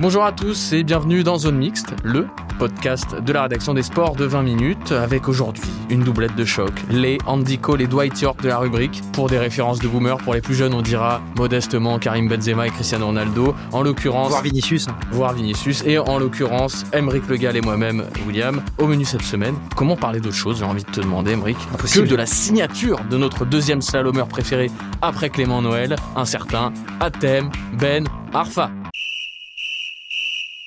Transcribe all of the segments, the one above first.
Bonjour à tous et bienvenue dans Zone Mixte, le podcast de la rédaction des sports de 20 minutes, avec aujourd'hui une doublette de choc, les Andy Cole et Dwight York de la rubrique. Pour des références de boomer, pour les plus jeunes, on dira modestement Karim Benzema et Cristiano Ronaldo. En l'occurrence, Voir Vinicius. voire Vinicius, et en l'occurrence, Emeric Le Gall et moi-même, William. Au menu cette semaine, comment parler d'autre chose J'ai envie de te demander, Emeric. Que Impossible. de la signature de notre deuxième slalomeur préféré après Clément Noël, un certain Atem Ben Arfa.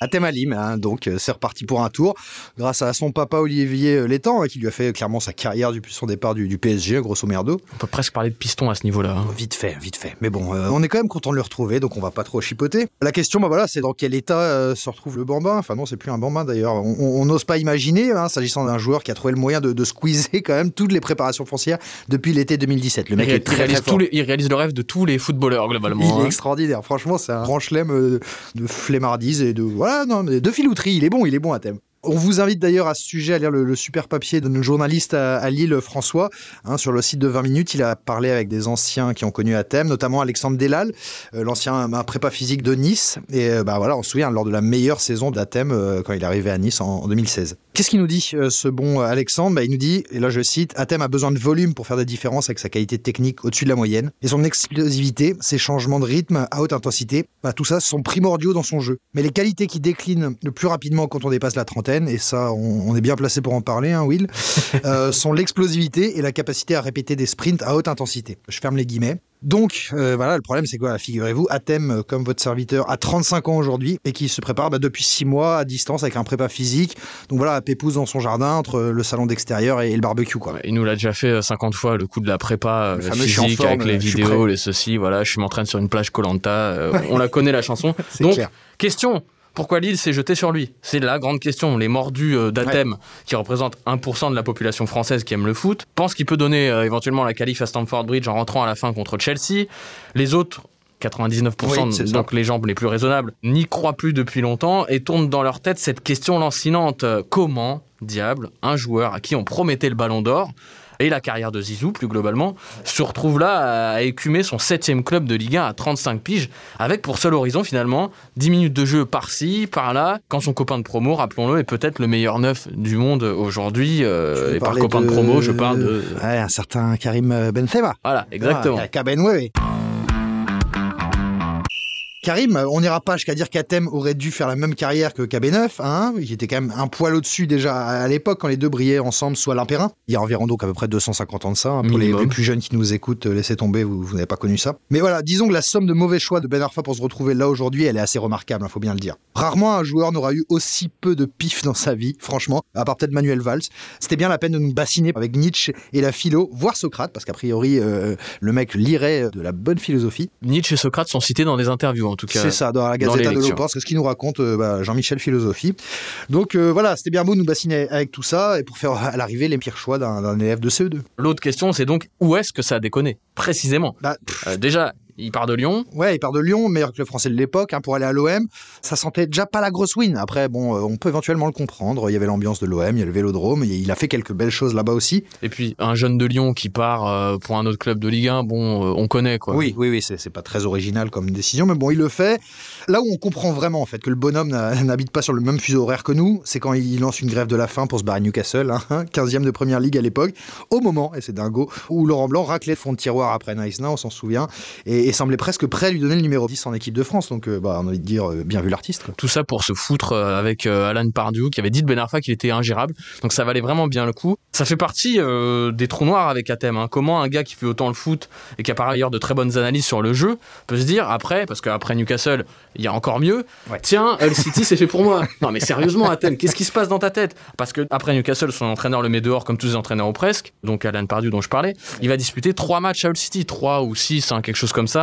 Atem Alim, hein, donc euh, c'est reparti pour un tour grâce à son papa Olivier euh, Létang hein, qui lui a fait clairement sa carrière depuis son départ du, du PSG grosso merdo. On peut presque parler de piston à ce niveau-là. hein. Vite fait, vite fait. Mais bon, euh, on est quand même content de le retrouver, donc on va pas trop chipoter. La question, bah voilà, c'est dans quel état euh, se retrouve le bambin? Enfin non, c'est plus un bambin d'ailleurs. On n'ose pas imaginer, hein, s'agissant d'un joueur qui a trouvé le moyen de, de squeezer quand même toutes les préparations foncières depuis l'été 2017. Le mec il, est il très, réalise très fort. les- il réalise le rêve de tous les footballeurs globalement. Il est extraordinaire. Franchement, c'est un grand chelem de flemmardise et de voilà, non, mais de filouterie. Il est bon, il est bon à thème. On vous invite d'ailleurs à ce sujet à lire le, super papier de notre journaliste à, Lille, François, hein, sur le site de 20 minutes. Il a parlé avec des anciens qui ont connu Athème, notamment Alexandre Delal, euh, l'ancien prépa physique de Nice. Et euh, bah voilà, on se souvient lors de la meilleure saison d'Athème euh, quand il est arrivé à Nice en, en 2016. Qu'est-ce qu'il nous dit, euh, ce bon Alexandre? Bah, Il nous dit, et là je cite, Athème a besoin de volume pour faire des différences avec sa qualité technique au-dessus de la moyenne. Et son explosivité, ses changements de rythme à haute intensité, bah, tout ça sont primordiaux dans son jeu. Mais les qualités qui déclinent le plus rapidement quand on dépasse la trentaine, et ça on, on est bien placé pour en parler, hein, Will, euh, sont l'explosivité et la capacité à répéter des sprints à haute intensité. Je ferme les guillemets. Donc euh, voilà, le problème c'est quoi Figurez-vous, Athème, euh, comme votre serviteur, a 35 ans aujourd'hui et qui se prépare bah, depuis 6 mois à distance avec un prépa physique. Donc voilà, Pépouze dans son jardin entre le salon d'extérieur et, et le barbecue. Quoi. Il nous l'a déjà fait euh, 50 fois, le coup de la prépa euh, physique forme, avec les euh, vidéos, les ceci, voilà, je m'entraîne sur une plage Colanta, on la connaît la chanson. Donc, clair. question, pourquoi Lille s'est jeté sur lui? C'est la grande question. Les mordus euh, d'Athème, qui représentent 1% de la population française qui aime le foot, pensent qu'il peut donner euh, éventuellement la qualif à Stamford Bridge en rentrant à la fin contre Chelsea. Les autres... 99% Oui, ça. donc les jambes les plus raisonnables n'y croient plus depuis longtemps et tournent dans leur tête cette question lancinante comment diable un joueur à qui on promettait le ballon d'or et la carrière de Zizou plus globalement se retrouve là à écumer son septième club de Ligue 1 à 35 piges avec pour seul horizon finalement 10 minutes de jeu par-ci par-là quand son copain de promo rappelons-le est peut-être le meilleur neuf du monde aujourd'hui euh, et par copain de... promo je parle de Ouais, un certain Karim euh, Benzema. voilà exactement Ah. Karim, on n'ira pas jusqu'à dire qu'Athème aurait dû faire la même carrière que KB9, hein, qui était quand même un poil au-dessus déjà à l'époque quand les deux brillaient ensemble sous Alain Perrin. Il y a environ donc à peu près 250 ans de ça. hein. Pour les, plus jeunes qui nous écoutent, euh, laissez tomber, vous, vous n'avez pas connu ça. Mais voilà, disons que la somme de mauvais choix de Ben Arfa pour se retrouver là aujourd'hui, elle est assez remarquable, il faut bien le dire. Rarement un joueur n'aura eu aussi peu de pif dans sa vie, franchement, à part peut-être Manuel Valls. C'était bien la peine de nous bassiner avec Nietzsche et la philo, voire Socrate, parce qu'a priori, euh, le mec lirait de la bonne philosophie. Nietzsche et Socrate sont cités dans des interviews en tout cas C'est ça, dans la dans les de l'Opéra, c'est ce qu'il nous raconte euh, bah, Jean-Michel Philosophie. Donc euh, voilà, c'était bien beau de nous bassiner avec tout ça et pour faire à l'arrivée les pires choix d'un élève de CE2. l'autre question c'est donc où est-ce que ça a déconné précisément? Bah, Euh, déjà il part de Lyon ouais, il part de Lyon, meilleur club français de l'époque, hein, pour aller à l'OM. Ça sentait déjà pas la grosse win. Après, bon, euh, on peut éventuellement le comprendre. Il y avait l'ambiance de l'OM, il y a le Vélodrome, il a fait quelques belles choses là-bas aussi. Et puis un jeune de Lyon qui part euh, pour un autre club de Ligue 1, bon, euh, on connaît quoi. Oui, oui, oui, c'est pas très original comme décision, mais bon, il le fait. Là où on comprend vraiment en fait que le bonhomme n'habite pas sur le même fuseau horaire que nous, c'est quand il lance une grève de la faim pour se barrer à Newcastle, hein, 15e de première ligue à l'époque, au moment, et c'est dingo, où Laurent Blanc raclait le fond de tiroir après Nice on s'en souvient, et, et, semblait presque prêt à lui donner le numéro 10 en équipe de France. Donc, bah, on a envie de dire, bien vu l'artiste. Tout ça pour se foutre avec Alan Pardew, qui avait dit de Ben Arfa qu'il était ingérable. Donc, ça valait vraiment bien le coup. Ça fait partie des trous noirs avec Athènes. Hein. Comment un gars qui fait autant le foot et qui a par ailleurs de très bonnes analyses sur le jeu peut se dire après, parce qu'après Newcastle, il y a encore mieux, tiens, Hull City, c'est fait pour moi. Non, mais sérieusement, Athènes, qu'est-ce qui se passe dans ta tête? Parce que après Newcastle, son entraîneur le met dehors comme tous les entraîneurs ou presque, donc Alan Pardew dont je parlais, il va disputer trois matchs à Hull City, trois ou six, hein, quelque chose comme ça,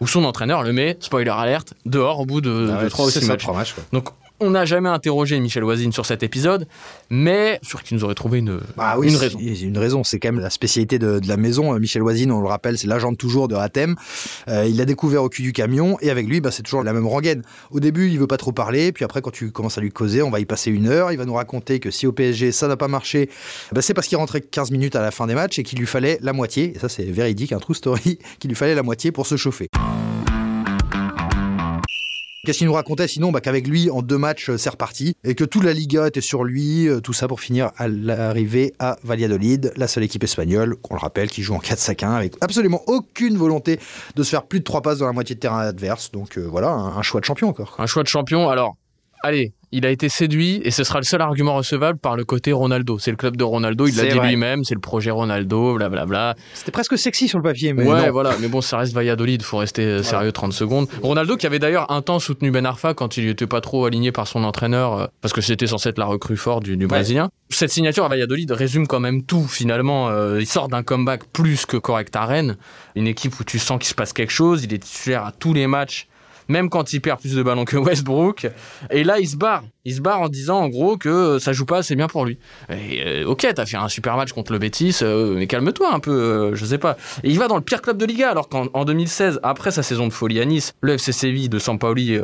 où son entraîneur le met, spoiler alerte, dehors au bout de, ah trois ou six matchs. Donc on n'a jamais interrogé Michel Voisine sur cet épisode, mais sur qui nous aurait trouvé une, bah oui, une raison. Une raison, c'est quand même la spécialité de, la maison. Euh, Michel Voisine, on le rappelle, c'est l'agent toujours de Hatem. Euh, il l'a découvert au cul du camion, et avec lui, bah, c'est toujours la même rengaine. Au début, il veut pas trop parler, puis après, quand tu commences à lui causer, on va y passer une heure. Il va nous raconter que si au PSG ça n'a pas marché, bah, c'est parce qu'il rentrait 15 minutes à la fin des matchs et qu'il lui fallait la moitié. Et ça, c'est véridique, un true story, qu'il lui fallait la moitié pour se chauffer. Qu'est-ce qu'il nous racontait sinon bah, Qu'avec lui, en deux matchs, euh, c'est reparti. Et que toute la Liga était sur lui. Euh, tout ça pour finir à l'arrivée à Valladolid, la seule équipe espagnole, qu'on le rappelle, qui joue en 4-5-1 avec absolument aucune volonté de se faire plus de trois passes dans la moitié de terrain adverse. Donc euh, voilà, un choix de champion encore. Un choix de champion. Alors, allez, il a été séduit et ce sera le seul argument recevable par le côté Ronaldo. C'est le club de Ronaldo, il l'a dit lui-même, c'est le projet Ronaldo, blablabla. C'était presque sexy sur le papier, mais ouais, voilà. Mais bon, ça reste Valladolid, faut rester euh, sérieux 30 secondes. Ronaldo qui avait d'ailleurs un temps soutenu Ben Arfa quand il n'était pas trop aligné par son entraîneur euh, parce que c'était censé être la recrue forte du, Brésilien. Cette signature à Valladolid résume quand même tout finalement. Euh, il sort d'un comeback plus que correct à Rennes, une équipe où tu sens qu'il se passe quelque chose. Il est titulaire à tous les matchs même quand il perd plus de ballons que Westbrook. Et là, il se barre. Il se barre en disant en gros que ça joue pas assez bien pour lui. Et, euh, ok, t'as fait un super match contre le Betis, euh, mais calme-toi un peu, euh, je sais pas. Et il va dans le pire club de Liga, alors qu'en 2016, après sa saison de folie à Nice, le FC Séville de Sampaoli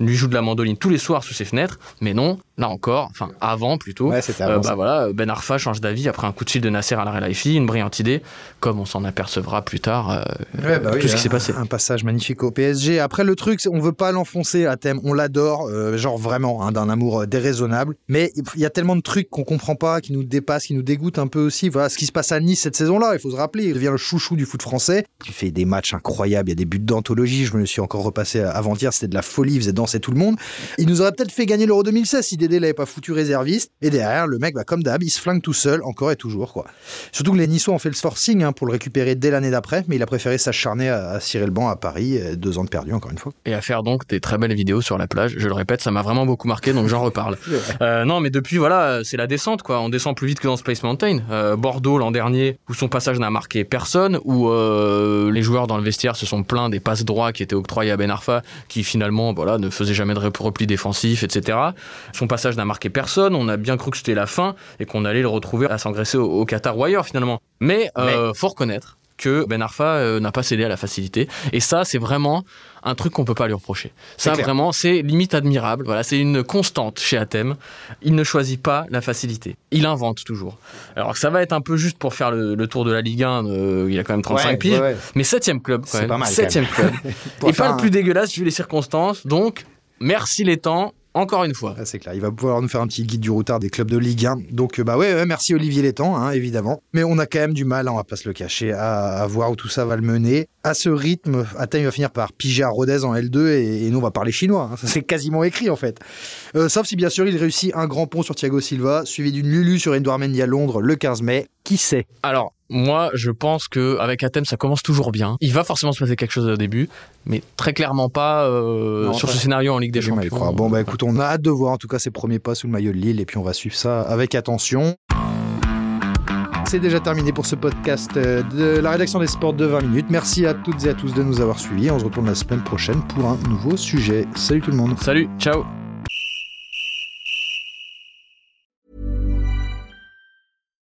lui joue de la mandoline tous les soirs sous ses fenêtres. Mais non, là encore, enfin avant plutôt, bah voilà, Ben Arfa change d'avis après un coup de fil de Nasser à la Relaifi, une brillante idée, comme on s'en apercevra plus tard. Bah tout ce qui s'est passé. Un passage magnifique au PSG. Après le truc, on veut pas l'enfoncer à thème, on l'adore, genre vraiment, hein, d'un amour euh, déraisonnable. Mais il y a tellement de trucs qu'on comprend pas, qui nous dépassent, qui nous dégoûtent un peu aussi. Voilà ce qui se passe à Nice cette saison-là. Il faut se rappeler, il devient le chouchou du foot français. Tu fais des matchs incroyables, il y a des buts d'anthologie. Je me suis encore repassé avant-hier, c'était de la folie, il faisait danser tout le monde. Il nous aurait peut-être fait gagner l'Euro 2016 si Dédé l'avait pas foutu réserviste. Et derrière, le mec, bah, comme d'hab, il se flingue tout seul, encore et toujours. quoi. Surtout que les Niçois ont fait le forcing hein, pour le récupérer dès l'année d'après, mais il a préféré s'acharner à, cirer le banc à Paris. Deux ans de perdu, encore une fois. Et à faire donc des très belles vidéos sur la plage. Je le répète, ça m'a vraiment beaucoup marqué, j'en reparle. Euh, non, mais depuis, voilà, c'est la descente, quoi. On descend plus vite que dans Space Mountain. Euh, Bordeaux, l'an dernier, où son passage n'a marqué personne, où euh, les joueurs dans le vestiaire se sont plaints des passes droits qui étaient octroyés à Ben Arfa, qui finalement, voilà, ne faisait jamais de repli défensif, etc. Son passage n'a marqué personne. On a bien cru que c'était la fin et qu'on allait le retrouver à s'engraisser au, au Qatar ou ailleurs, finalement. Mais, mais... faut reconnaître que Ben Arfa euh, n'a pas cédé à la facilité. Et ça, c'est vraiment un truc qu'on peut pas lui reprocher. Ça, vraiment, c'est limite admirable. Voilà, c'est une constante chez Athème. Il ne choisit pas la facilité. Il invente toujours. Alors ça va être un peu juste pour faire le, tour de la Ligue 1. Euh, il a quand même 35 pieds. Mais septième club, quand même. Pas mal, septième club. Et pas le plus dégueulasse vu les circonstances. Donc, merci les temps. Encore une fois. c'est clair. Il va pouvoir nous faire un petit guide du routard des clubs de Ligue 1. Donc, euh, bah ouais, merci Olivier Létang, hein, évidemment. Mais on a quand même du mal, hein, on va pas se le cacher, à, voir où tout ça va le mener. À ce rythme, Athènes va finir par piger à Rodez en L2 et, nous on va parler chinois. Hein. C'est quasiment écrit en fait. Euh, sauf si bien sûr il réussit un grand pont sur Thiago Silva, suivi d'une Lulu sur Edouard Mendy à Londres le 15 mai. Qui sait Alors, moi, je pense que avec Athènes, ça commence toujours bien. Il va forcément se passer quelque chose au début, mais très clairement pas euh, sur ce scénario en Ligue des Champions. Bon, bah écoute, on a hâte de voir en tout cas ses premiers pas sous le maillot de Lille, et puis on va suivre ça avec attention. C'est déjà terminé pour ce podcast euh, de la rédaction des sports de 20 minutes. Merci à toutes et à tous de nous avoir suivis. On se retrouve la semaine prochaine pour un nouveau sujet. Salut tout le monde. Salut, ciao.